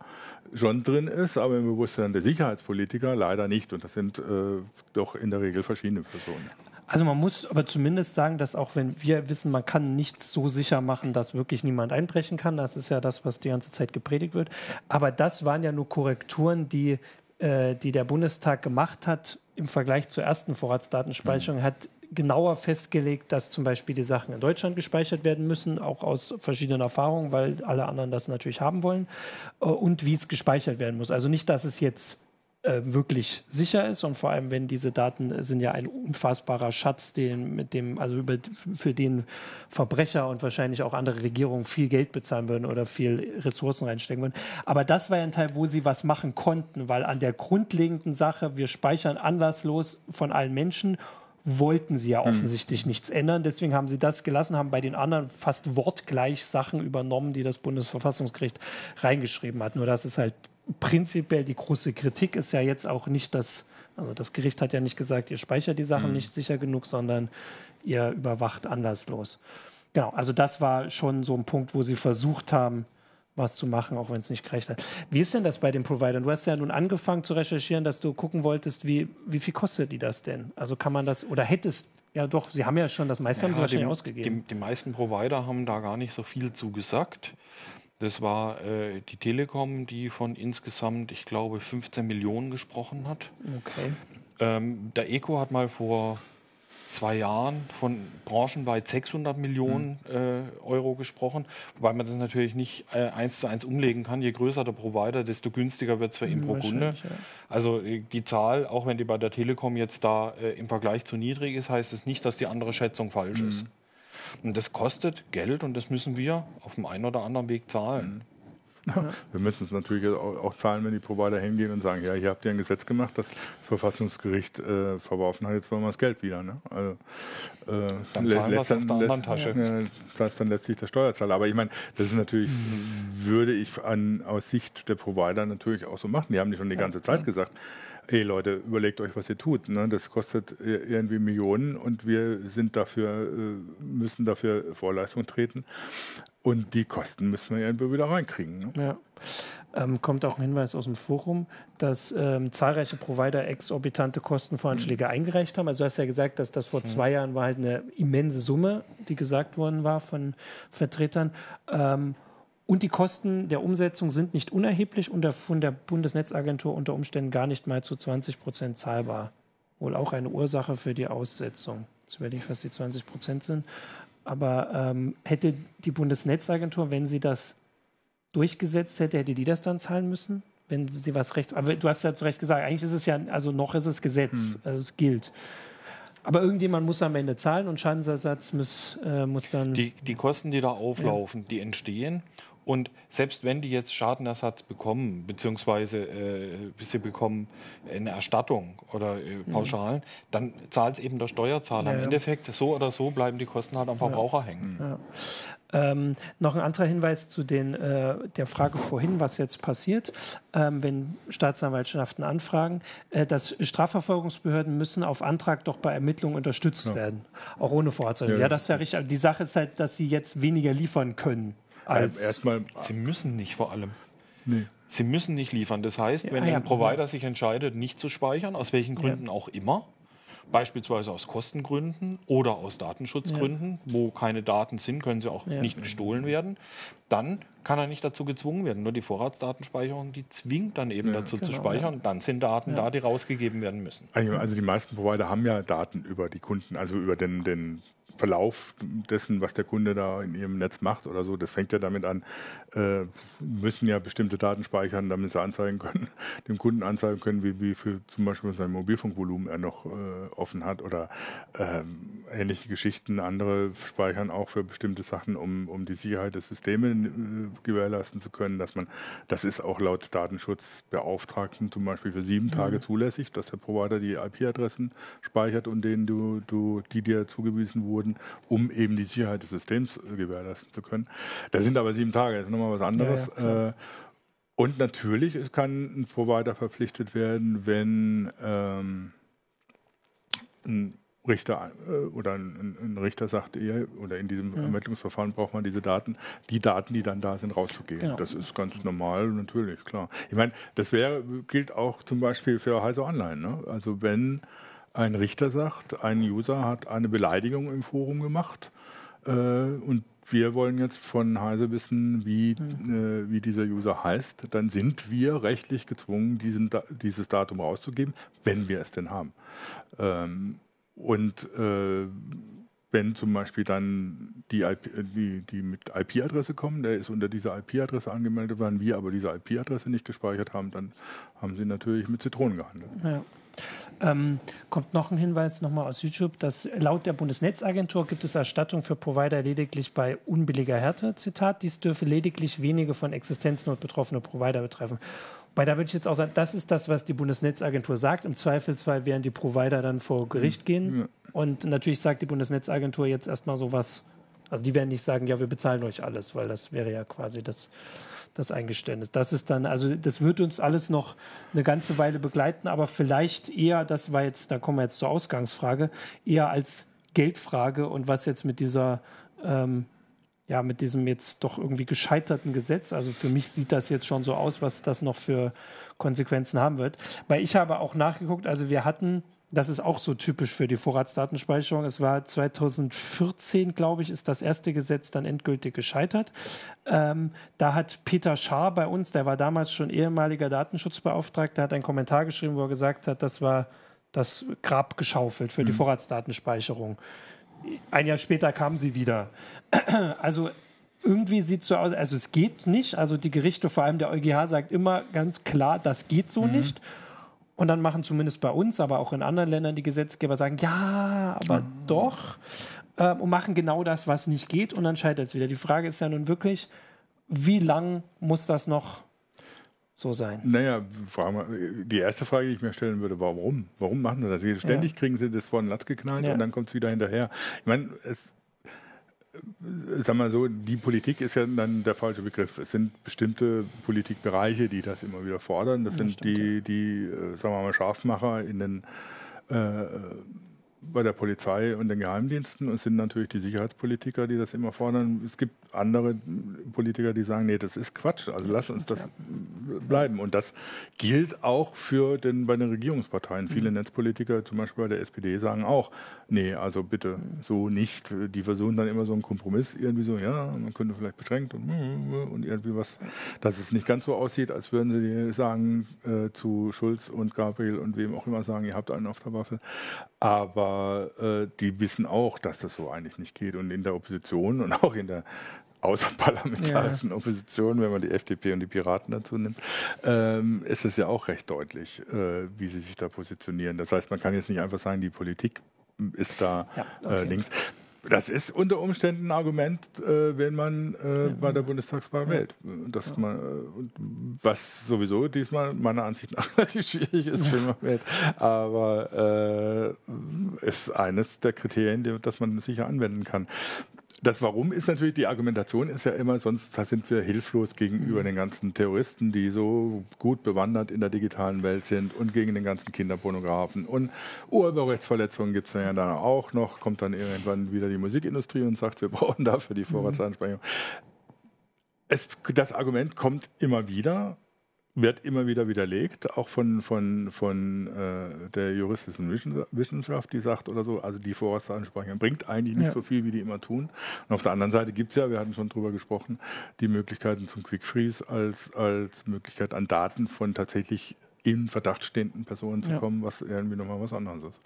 schon drin ist, aber im Bewusstsein der Sicherheitspolitiker leider nicht. Und das sind äh, doch in der Regel verschiedene Personen. Also man muss aber zumindest sagen, dass auch wenn wir wissen, man kann nichts so sicher machen, dass wirklich niemand einbrechen kann, das ist ja das, was die ganze Zeit gepredigt wird. Aber das waren ja nur Korrekturen, die, äh, die der Bundestag gemacht hat im Vergleich zur ersten Vorratsdatenspeicherung, mhm. hat genauer festgelegt, dass zum Beispiel die Sachen in Deutschland gespeichert werden müssen, auch aus verschiedenen Erfahrungen, weil alle anderen das natürlich haben wollen, äh, und wie es gespeichert werden muss. Also nicht, dass es jetzt äh, wirklich sicher ist und vor allem, wenn diese Daten sind ja ein unfassbarer Schatz, den, mit dem, also über, für den Verbrecher und wahrscheinlich auch andere Regierungen viel Geld bezahlen würden oder viel Ressourcen reinstecken würden. Aber das war ja ein Teil, wo sie was machen konnten, weil an der grundlegenden Sache, wir speichern anlasslos von allen Menschen wollten sie ja hm. offensichtlich mhm. nichts ändern. Deswegen haben sie das gelassen, haben bei den anderen fast wortgleich Sachen übernommen, die das Bundesverfassungsgericht reingeschrieben hat. Nur dass es halt prinzipiell die große Kritik ist ja jetzt auch nicht, dass, also das Gericht hat ja nicht gesagt, ihr speichert die Sachen mhm. nicht sicher genug, sondern ihr überwacht anlasslos. Genau, also das war schon so ein Punkt, wo sie versucht haben, was zu machen, auch wenn es nicht gerecht hat. Wie ist denn das bei den Providern? Du hast ja nun angefangen zu recherchieren, dass du gucken wolltest, wie, wie viel kostet die das denn? Also kann man das, oder hättest, ja doch, sie haben ja schon, das meiste ja, haben sie wahrscheinlich ausgegeben. Die, die, meisten Provider haben da gar nicht so viel zugesagt. Das war äh, die Telekom, die von insgesamt, ich glaube, 15 Millionen gesprochen hat. Okay. Ähm, der ECO hat mal vor zwei Jahren von branchenweit 600 Millionen mhm. äh, Euro gesprochen, wobei man das natürlich nicht äh, eins zu eins umlegen kann. Je größer der Provider, desto günstiger wird es für ihn mhm, pro Kunde. Ja. Also äh, die Zahl, auch wenn die bei der Telekom jetzt da äh, im Vergleich zu niedrig ist, heißt es nicht, dass die andere Schätzung falsch mhm. ist. Und das kostet Geld und das müssen wir auf dem einen oder anderen Weg zahlen. Ja. Wir müssen es natürlich auch, zahlen, wenn die Provider hingehen und sagen, ja, hier habt ihr ein Gesetz gemacht, das Verfassungsgericht äh, verworfen hat, jetzt wollen wir das Geld wieder. Ne? Also, äh, dann zahlen wir es aus der anderen Tasche. Äh, das dann letztlich der Steuerzahler. Aber ich meine, das ist natürlich, würde ich an, aus Sicht der Provider natürlich auch so machen. Die haben die schon die ganze Zeit gesagt, ey Leute, überlegt euch, was ihr tut. Ne? Das kostet irgendwie Millionen und wir sind dafür, äh, müssen dafür Vorleistung treten. Und die Kosten müssen wir ja wieder reinkriegen. Ne? Ja. Ähm, kommt auch ein Hinweis aus dem Forum, dass ähm, zahlreiche Provider exorbitante Kostenvoranschläge mhm. eingereicht haben. Also du hast ja gesagt, dass das vor mhm. zwei Jahren war halt eine immense Summe, die gesagt worden war von Vertretern. Ähm, und die Kosten der Umsetzung sind nicht unerheblich und von der Bundesnetzagentur unter Umständen gar nicht mal zu 20 Prozent zahlbar. Wohl auch eine Ursache für die Aussetzung. Jetzt werde ich, was die 20 Prozent sind. Aber ähm, hätte die Bundesnetzagentur, wenn sie das durchgesetzt hätte, hätte die das dann zahlen müssen? Wenn sie was recht. Aber du hast ja zu Recht gesagt, eigentlich ist es ja, also noch ist es Gesetz, hm. also es gilt. Aber irgendjemand muss am Ende zahlen und Schadensersatz muss, äh, muss dann. Die, die Kosten, die da auflaufen, ja. die entstehen und selbst wenn die jetzt Schadenersatz bekommen, beziehungsweise äh, sie bekommen eine Erstattung oder äh, mhm. Pauschalen, mhm. dann zahlt es eben der Steuerzahler. Ja, Im Endeffekt, so oder so bleiben die Kosten halt am Verbraucher ja. hängen. Ja. Ähm, noch ein anderer Hinweis zu den, äh, der Frage vorhin, was jetzt passiert, ähm, wenn Staatsanwaltschaften anfragen, äh, dass Strafverfolgungsbehörden müssen auf Antrag doch bei Ermittlungen unterstützt ja. werden, auch ohne Vorzeichen. Ja, ja, das ist ja richtig. Die Sache ist halt, dass sie jetzt weniger liefern können. Als Erstmal, Sie müssen nicht vor allem. Nee. Sie müssen nicht liefern. Das heißt, wenn ja, ein Provider sich entscheidet, nicht zu speichern, aus welchen Gründen auch immer, beispielsweise aus Kostengründen oder aus Datenschutzgründen, ja. wo keine Daten sind, können sie auch ja. nicht gestohlen werden, dann kann er nicht dazu gezwungen werden. Nur die Vorratsdatenspeicherung, die zwingt dann eben ja, dazu genau, zu speichern. Dann sind Daten da, die rausgegeben werden müssen. Also die meisten Provider haben ja Daten über die Kunden, also über den, den Verlauf dessen, was der Kunde da in ihrem Netz macht oder so, das fängt ja damit an, äh, müssen ja bestimmte Daten speichern, damit sie anzeigen können, dem Kunden anzeigen können, wie, wie viel zum Beispiel sein Mobilfunkvolumen er noch äh, offen hat oder äh, ähnliche Geschichten. Andere speichern auch für bestimmte Sachen, um, um die Sicherheit der Systeme äh, gewährleisten zu können, dass man, das ist auch laut Datenschutzbeauftragten zum Beispiel für sieben mhm. Tage zulässig, dass der Provider die IP-Adressen speichert und denen du, du, die dir zugewiesen wurden, wurden, um eben die Sicherheit des Systems äh, gewährleisten zu können. Da sind aber sieben Tage, das ist nochmal was anderes. Ja, ja, äh, und natürlich es kann ein Provider verpflichtet werden, wenn ähm, ein Richter äh, oder ein, ein, Richter sagt, eher, oder in diesem ja. Ermittlungsverfahren braucht man diese Daten, die Daten, die dann da sind, rauszugeben. Genau. Das ist ganz normal, natürlich, klar. Ich meine, das wäre, gilt auch zum Beispiel für Heise Online. Ne? Also wenn ein Richter sagt, ein User hat eine Beleidigung im Forum gemacht äh, und wir wollen jetzt von Heise wissen, wie, mhm. äh, wie dieser User heißt, dann sind wir rechtlich gezwungen, diesen, dieses Datum rauszugeben, wenn wir es denn haben. Ähm, und äh, wenn zum Beispiel dann die, IP, die, die mit IP-Adresse kommen, der ist unter dieser IP-Adresse angemeldet worden, wir aber diese IP-Adresse nicht gespeichert haben, dann haben sie natürlich mit Zitronen gehandelt. Ja. Ähm, kommt noch ein Hinweis nochmal aus YouTube, dass laut der Bundesnetzagentur gibt es Erstattung für Provider lediglich bei unbilliger Härte. Zitat, dies dürfe lediglich wenige von Existenznot betroffene Provider betreffen. Weil da würde ich jetzt auch sagen, das ist das, was die Bundesnetzagentur sagt. Im Zweifelsfall werden die Provider dann vor Gericht gehen. Ja. Und natürlich sagt die Bundesnetzagentur jetzt erstmal so was. Also die werden nicht sagen, ja, wir bezahlen euch alles, weil das wäre ja quasi das das Eingeständnis. Das ist dann, also das wird uns alles noch eine ganze Weile begleiten, aber vielleicht eher, das war jetzt, da kommen wir jetzt zur Ausgangsfrage, eher als Geldfrage und was jetzt mit dieser, ähm, ja, mit diesem jetzt doch irgendwie gescheiterten Gesetz, also für mich sieht das jetzt schon so aus, was das noch für Konsequenzen haben wird. Weil ich habe auch nachgeguckt, also wir hatten das ist auch so typisch für die Vorratsdatenspeicherung. Es war 2014, glaube ich, ist das erste Gesetz dann endgültig gescheitert. Ähm, da hat Peter Schaar bei uns, der war damals schon ehemaliger Datenschutzbeauftragter, hat einen Kommentar geschrieben, wo er gesagt hat, das war das Grab geschaufelt für mhm. die Vorratsdatenspeicherung. Ein Jahr später kam sie wieder. Also irgendwie sieht es so aus, also es geht nicht. Also die Gerichte, vor allem der EuGH, sagt immer ganz klar, das geht so mhm. nicht. Und dann machen zumindest bei uns, aber auch in anderen Ländern die Gesetzgeber sagen, ja, aber mhm. doch. Äh, und machen genau das, was nicht geht. Und dann scheitert es wieder. Die Frage ist ja nun wirklich, wie lang muss das noch so sein? Naja, die erste Frage, die ich mir stellen würde, warum? Warum machen sie das? Ständig ja. kriegen sie das vor den Latz geknallt ja. und dann kommt es wieder hinterher. Ich meine, es sag mal so, die Politik ist ja dann der falsche Begriff. Es sind bestimmte Politikbereiche, die das immer wieder fordern. Das, das sind stimmt, die, die, äh, sagen wir mal, Scharfmacher in den äh, bei der Polizei und den Geheimdiensten und sind natürlich die Sicherheitspolitiker, die das immer fordern. Es gibt andere Politiker, die sagen, nee, das ist Quatsch, also lass uns das bleiben. Und das gilt auch für den, bei den Regierungsparteien. Viele mhm. Netzpolitiker, zum Beispiel bei der SPD, sagen auch, nee, also bitte so nicht. Die versuchen dann immer so einen Kompromiss, irgendwie so, ja, man könnte vielleicht beschränkt und, und irgendwie was, dass es nicht ganz so aussieht, als würden sie sagen äh, zu Schulz und Gabriel und wem auch immer sagen, ihr habt einen auf der Waffe. Aber äh, die wissen auch, dass das so eigentlich nicht geht. Und in der Opposition und auch in der außerparlamentarischen ja. Opposition, wenn man die FDP und die Piraten dazu nimmt, ähm, ist es ja auch recht deutlich, äh, wie sie sich da positionieren. Das heißt, man kann jetzt nicht einfach sagen, die Politik ist da ja, äh, okay. äh, links. Das ist unter Umständen ein Argument, äh, wenn man äh, ja. bei der Bundestagswahl wählt. Dass ja. man, äh, was sowieso diesmal meiner Ansicht nach relativ schwierig ist, wenn man wählt. Aber äh, ist eines der Kriterien, die, das man sicher anwenden kann. Das Warum ist natürlich, die Argumentation ist ja immer, sonst sind wir hilflos gegenüber mhm. den ganzen Terroristen, die so gut bewandert in der digitalen Welt sind und gegen den ganzen Kinderpornografen. Und Urheberrechtsverletzungen gibt es ja dann auch noch, kommt dann irgendwann wieder die Musikindustrie und sagt, wir brauchen dafür die mhm. Vorratsansprechung. Es, das Argument kommt immer wieder wird immer wieder widerlegt, auch von, von, von äh, der juristischen Wissenschaft, die sagt oder so, also die Vorratsansprechung bringt eigentlich nicht ja. so viel, wie die immer tun. Und auf der anderen Seite gibt es ja, wir hatten schon drüber gesprochen, die Möglichkeiten zum Quick Freeze als, als Möglichkeit an Daten von tatsächlich in Verdacht stehenden Personen zu ja. kommen, was irgendwie nochmal was anderes ist.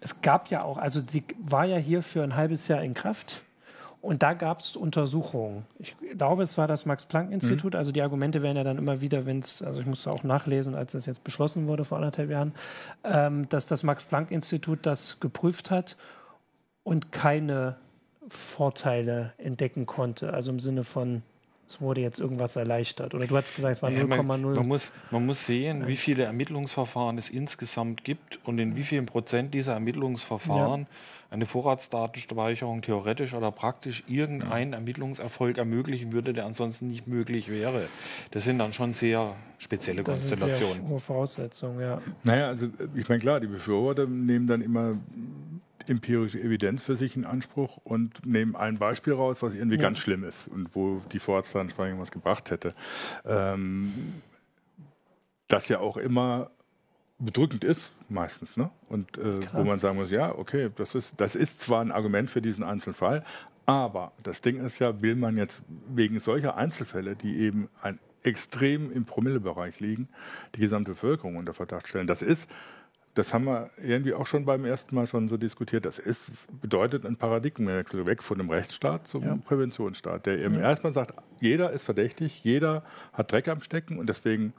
Es gab ja auch, also sie war ja hier für ein halbes Jahr in Kraft und da gab es Untersuchungen. Ich glaube, es war das Max-Planck-Institut. Mhm. Also die Argumente werden ja dann immer wieder, wenn es, also ich musste auch nachlesen, als das jetzt beschlossen wurde vor anderthalb Jahren, ähm, dass das Max-Planck-Institut das geprüft hat und keine Vorteile entdecken konnte. Also im Sinne von, es wurde jetzt irgendwas erleichtert. Oder du hast gesagt, es war 0,0. Man, man, muss, man muss sehen, wie viele Ermittlungsverfahren es insgesamt gibt und in wie vielen Prozent dieser Ermittlungsverfahren ja eine Vorratsdatenspeicherung theoretisch oder praktisch irgendeinen Ermittlungserfolg ermöglichen würde, der ansonsten nicht möglich wäre. Das sind dann schon sehr spezielle das Konstellationen. Ist sehr hohe Voraussetzungen, ja. Naja, also ich meine, klar, die Befürworter nehmen dann immer empirische Evidenz für sich in Anspruch und nehmen ein Beispiel raus, was irgendwie ja. ganz schlimm ist und wo die Vorratsdatenspeicherung was gebracht hätte. Ähm, das ja auch immer bedrückend ist, meistens. Ne? Und äh, wo man sagen muss, ja, okay, das ist, das ist zwar ein Argument für diesen Einzelfall, aber das Ding ist ja, will man jetzt wegen solcher Einzelfälle, die eben ein extrem im Promillebereich liegen, die gesamte Bevölkerung unter Verdacht stellen. Das ist das haben wir irgendwie auch schon beim ersten Mal schon so diskutiert. Das ist, bedeutet ein Paradigmenwechsel weg von dem Rechtsstaat zum ja. Präventionsstaat, der eben ja. erstmal sagt, jeder ist verdächtig, jeder hat Dreck am Stecken und deswegen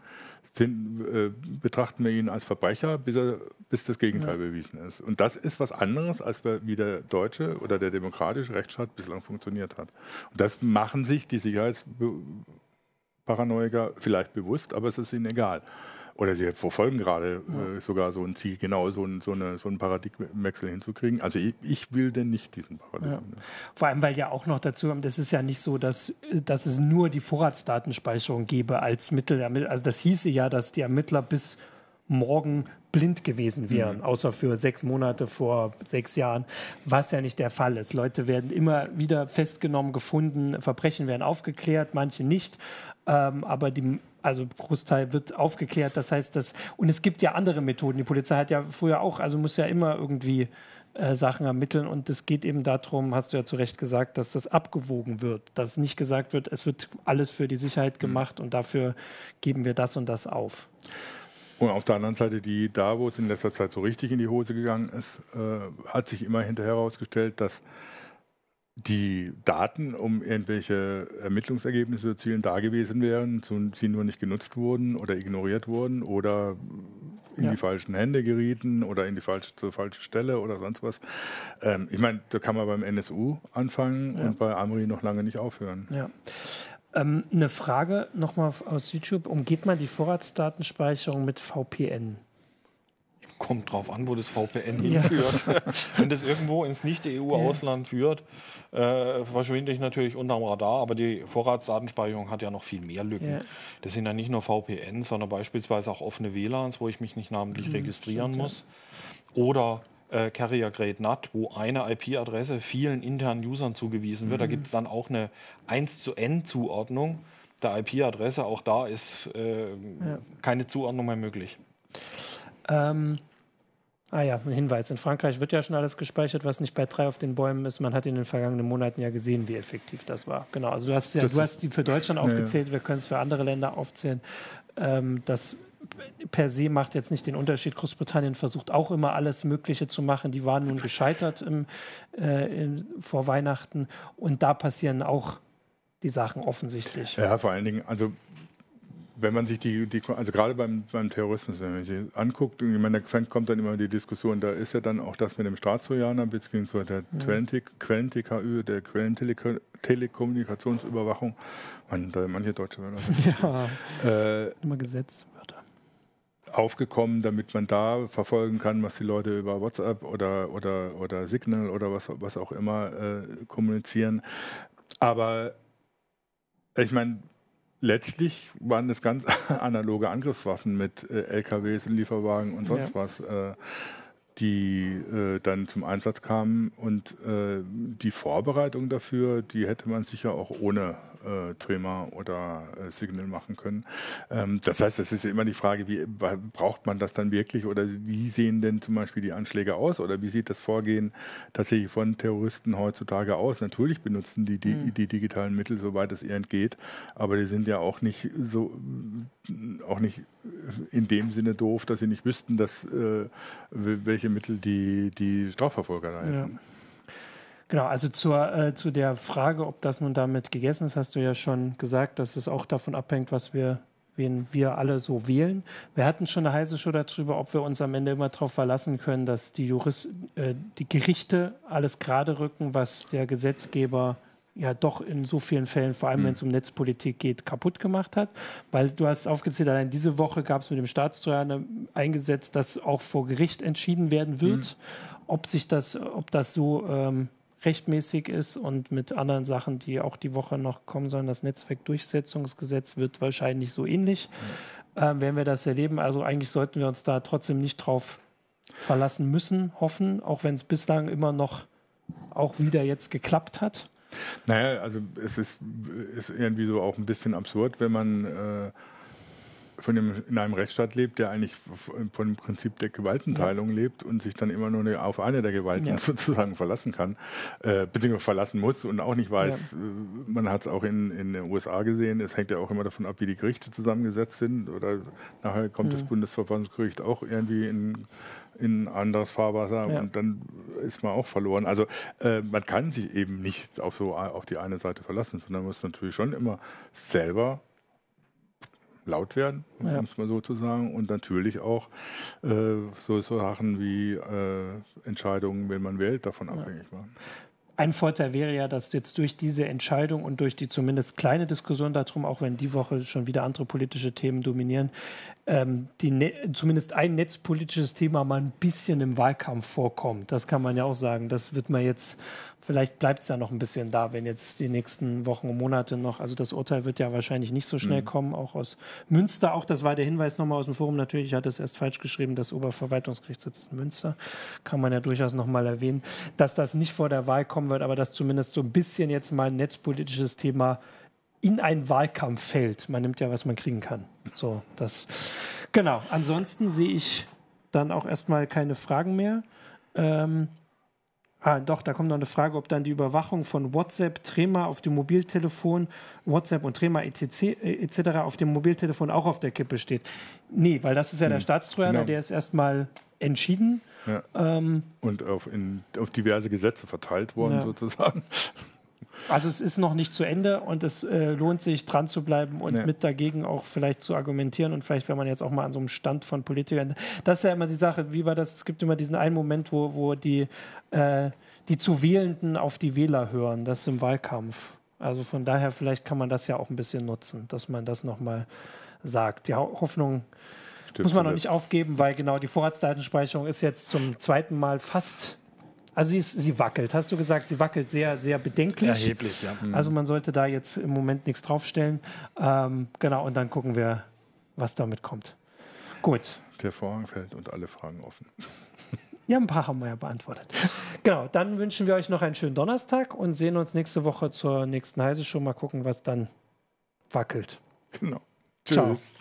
sind, äh, betrachten wir ihn als Verbrecher, bis, er, bis das Gegenteil ja. bewiesen ist. Und das ist was anderes, als wie der deutsche oder der demokratische Rechtsstaat bislang funktioniert hat. Und das machen sich die Sicherheitsparanoiker vielleicht bewusst, aber es ist ihnen egal oder sie verfolgen gerade ja. äh, sogar so ein Ziel, genau so, ein, so, eine, so einen Paradigmenwechsel hinzukriegen. Also ich, ich, will denn nicht diesen Paradigmen. Ja. Vor allem, weil ja auch noch dazu kommt, das ist ja nicht so, dass, dass es nur die Vorratsdatenspeicherung gäbe als Mittel. Also das hieße ja, dass die Ermittler bis morgen blind gewesen wären, mhm. außer für sechs Monate vor sechs Jahren, was ja nicht der Fall ist. Leute werden immer wieder festgenommen, gefunden, Verbrechen werden aufgeklärt, manche nicht. Ähm, aber die also Großteil wird aufgeklärt. Das heißt, dass und es gibt ja andere Methoden. Die Polizei hat ja früher auch, also muss ja immer irgendwie äh, Sachen ermitteln und es geht eben darum, hast du ja zu Recht gesagt, dass das abgewogen wird, dass nicht gesagt wird, es wird alles für die Sicherheit mhm. gemacht mhm. und dafür geben wir das und das auf. Und auf der anderen Seite, die da, wo es in letzter Zeit so richtig in die Hose gegangen ist, äh, hat sich immer hinterher herausgestellt, dass die Daten, um irgendwelche Ermittlungsergebnisse zu erzielen, da gewesen wären, sie nur nicht genutzt wurden oder ignoriert wurden oder in ja. die falschen Hände gerieten oder in die falsche, zur falschen Stelle oder sonst was. Ähm, ich meine, da kann man beim NSU anfangen ja. und bei Amri noch lange nicht aufhören. Ja. Ähm, eine Frage nochmal aus YouTube. Umgeht man die Vorratsdatenspeicherung mit VPN? Kommt drauf an, wo das VPN hinführt. Wenn das irgendwo ins Nicht-EU-Ausland führt, äh, verschwinde ich natürlich unterm Radar. Aber die Vorratsdatenspeicherung hat ja noch viel mehr Lücken. Ja. Das sind ja nicht nur VPN, sondern beispielsweise auch offene WLANs, wo ich mich nicht namentlich mhm, registrieren stimmt, muss. Ja. Oder äh, Carrier Grade NAT, wo eine IP-Adresse vielen internen Usern zugewiesen wird. Mhm. Da gibt es dann auch eine 1 zu N-Zuordnung der IP-Adresse. Auch da ist äh, ja. keine Zuordnung mehr möglich. Ähm, Ah ja, ein Hinweis. In Frankreich wird ja schon alles gespeichert, was nicht bei drei auf den Bäumen ist. Man hat in den vergangenen Monaten ja gesehen, wie effektiv das war. Genau. Also du hast ja, du hast die für Deutschland aufgezählt, ja, wir können es für andere Länder aufzählen. Ähm, das per se macht jetzt nicht den Unterschied. Großbritannien versucht auch immer alles Mögliche zu machen. Die waren nun gescheitert im, äh, in, vor Weihnachten und da passieren auch die Sachen offensichtlich. Ja, vor allen Dingen, also wenn man sich die, die also gerade beim, beim Terrorismus, wenn man sich anguckt, ich meine, da kommt dann immer die Diskussion, da ist ja dann auch das mit dem Staatstrojaner beziehungsweise der ja. Quellen-TKÜ, der Quellentelekommunikationsüberwachung. Man, da manche deutsche Wörter. Ja, äh, immer Gesetzwörter. Aufgekommen, damit man da verfolgen kann, was die Leute über WhatsApp oder, oder, oder Signal oder was, was auch immer äh, kommunizieren. Aber ich meine, letztlich waren es ganz analoge Angriffswaffen mit äh, LKWs und Lieferwagen und sonst ja. was. Äh, die äh, dann zum Einsatz kamen. Und äh, die Vorbereitung dafür, die hätte man sicher auch ohne äh, Trema oder äh, Signal machen können. Ähm, das heißt, es ist immer die Frage, wie braucht man das dann wirklich oder wie sehen denn zum Beispiel die Anschläge aus oder wie sieht das Vorgehen tatsächlich von Terroristen heutzutage aus? Natürlich benutzen die die, mhm. die digitalen Mittel, soweit es irgend geht, aber die sind ja auch nicht so auch nicht in dem Sinne doof, dass sie nicht wüssten, dass äh, welche Mittel die, die Strafverfolger da hätten. Ja. Genau, also zur, äh, zu der Frage, ob das nun damit gegessen ist, hast du ja schon gesagt, dass es auch davon abhängt, was wir wen wir alle so wählen. Wir hatten schon eine heiße Show darüber, ob wir uns am Ende immer darauf verlassen können, dass die, Jurist, äh, die Gerichte alles gerade rücken, was der Gesetzgeber ja doch in so vielen Fällen, vor allem mhm. wenn es um Netzpolitik geht, kaputt gemacht hat. Weil du hast aufgezählt, allein diese Woche gab es mit dem Staatssteuer eingesetzt, dass auch vor Gericht entschieden werden wird, mhm. ob sich das, ob das so ähm, rechtmäßig ist und mit anderen Sachen, die auch die Woche noch kommen sollen. Das Netzwerkdurchsetzungsgesetz wird wahrscheinlich so ähnlich. Mhm. Äh, werden wir das erleben. Also eigentlich sollten wir uns da trotzdem nicht drauf verlassen müssen, hoffen, auch wenn es bislang immer noch auch wieder jetzt geklappt hat. Naja, also es ist, ist irgendwie so auch ein bisschen absurd, wenn man äh, von dem, in einem Rechtsstaat lebt, der eigentlich von dem Prinzip der Gewaltenteilung ja. lebt und sich dann immer nur auf eine der Gewalten ja. sozusagen verlassen kann, äh, beziehungsweise verlassen muss und auch nicht weiß, ja. Äh, man hat es auch in, in den USA gesehen, es hängt ja auch immer davon ab, wie die Gerichte zusammengesetzt sind oder nachher kommt das Bundesverfassungsgericht auch irgendwie in in anderes Fahrwasser ja. und dann ist man auch verloren. Also äh, man kann sich eben nicht auf so auf die eine Seite verlassen, sondern muss natürlich schon immer selber laut werden, ja. um es mal so zu sagen, und natürlich auch äh, so, so Sachen wie äh, Entscheidungen, wenn man wählt, davon ja. abhängig machen. Ein Vorteil wäre ja, dass jetzt durch diese Entscheidung und durch die zumindest kleine Diskussion darum, auch wenn die Woche schon wieder andere politische Themen dominieren, ähm, die ne zumindest ein netzpolitisches Thema mal ein bisschen im Wahlkampf vorkommt. Das kann man ja auch sagen. Das wird man jetzt, vielleicht bleibt es ja noch ein bisschen da, wenn jetzt die nächsten Wochen und Monate noch, also das Urteil wird ja wahrscheinlich nicht so schnell mhm. kommen, auch aus Münster. Auch das war der Hinweis nochmal aus dem Forum. Natürlich, ich hatte es erst falsch geschrieben, das Oberverwaltungsgericht sitzt in Münster. Kann man ja durchaus nochmal erwähnen, dass das nicht vor der Wahl kommen wird, aber dass zumindest so ein bisschen jetzt mal ein netzpolitisches Thema in einen Wahlkampf fällt. Man nimmt ja, was man kriegen kann. So, das. Genau. Ansonsten sehe ich dann auch erstmal keine Fragen mehr. Ähm, ah, doch, da kommt noch eine Frage, ob dann die Überwachung von WhatsApp, Trema auf dem Mobiltelefon, WhatsApp und Trema etc. Äh, etc. auf dem Mobiltelefon auch auf der Kippe steht. Nee, weil das ist ja der hm, Staatstrojaner, genau. der ist erstmal entschieden. Ja. Ähm, und auf, in, auf diverse Gesetze verteilt worden, ja. sozusagen. Also es ist noch nicht zu Ende und es äh, lohnt sich dran zu bleiben und ja. mit dagegen auch vielleicht zu argumentieren und vielleicht, wenn man jetzt auch mal an so einem Stand von Politikern, das ist ja immer die Sache, wie war das? Es gibt immer diesen einen Moment, wo, wo die, äh, die zu Wählenden auf die Wähler hören, das ist im Wahlkampf. Also von daher, vielleicht kann man das ja auch ein bisschen nutzen, dass man das nochmal sagt. Die Hoffnung Stimmt, muss man noch nicht aufgeben, weil genau die Vorratsdatenspeicherung ist jetzt zum zweiten Mal fast also sie, ist, sie wackelt, hast du gesagt, sie wackelt sehr, sehr bedenklich. Erheblich, ja. Mhm. Also man sollte da jetzt im Moment nichts draufstellen. Ähm, genau, und dann gucken wir, was damit kommt. Gut. Der Vorhang fällt und alle Fragen offen. Ja, ein paar haben wir ja beantwortet. genau, dann wünschen wir euch noch einen schönen Donnerstag und sehen uns nächste Woche zur nächsten Heise Show. Mal gucken, was dann wackelt. Genau. Ciao. Tschüss.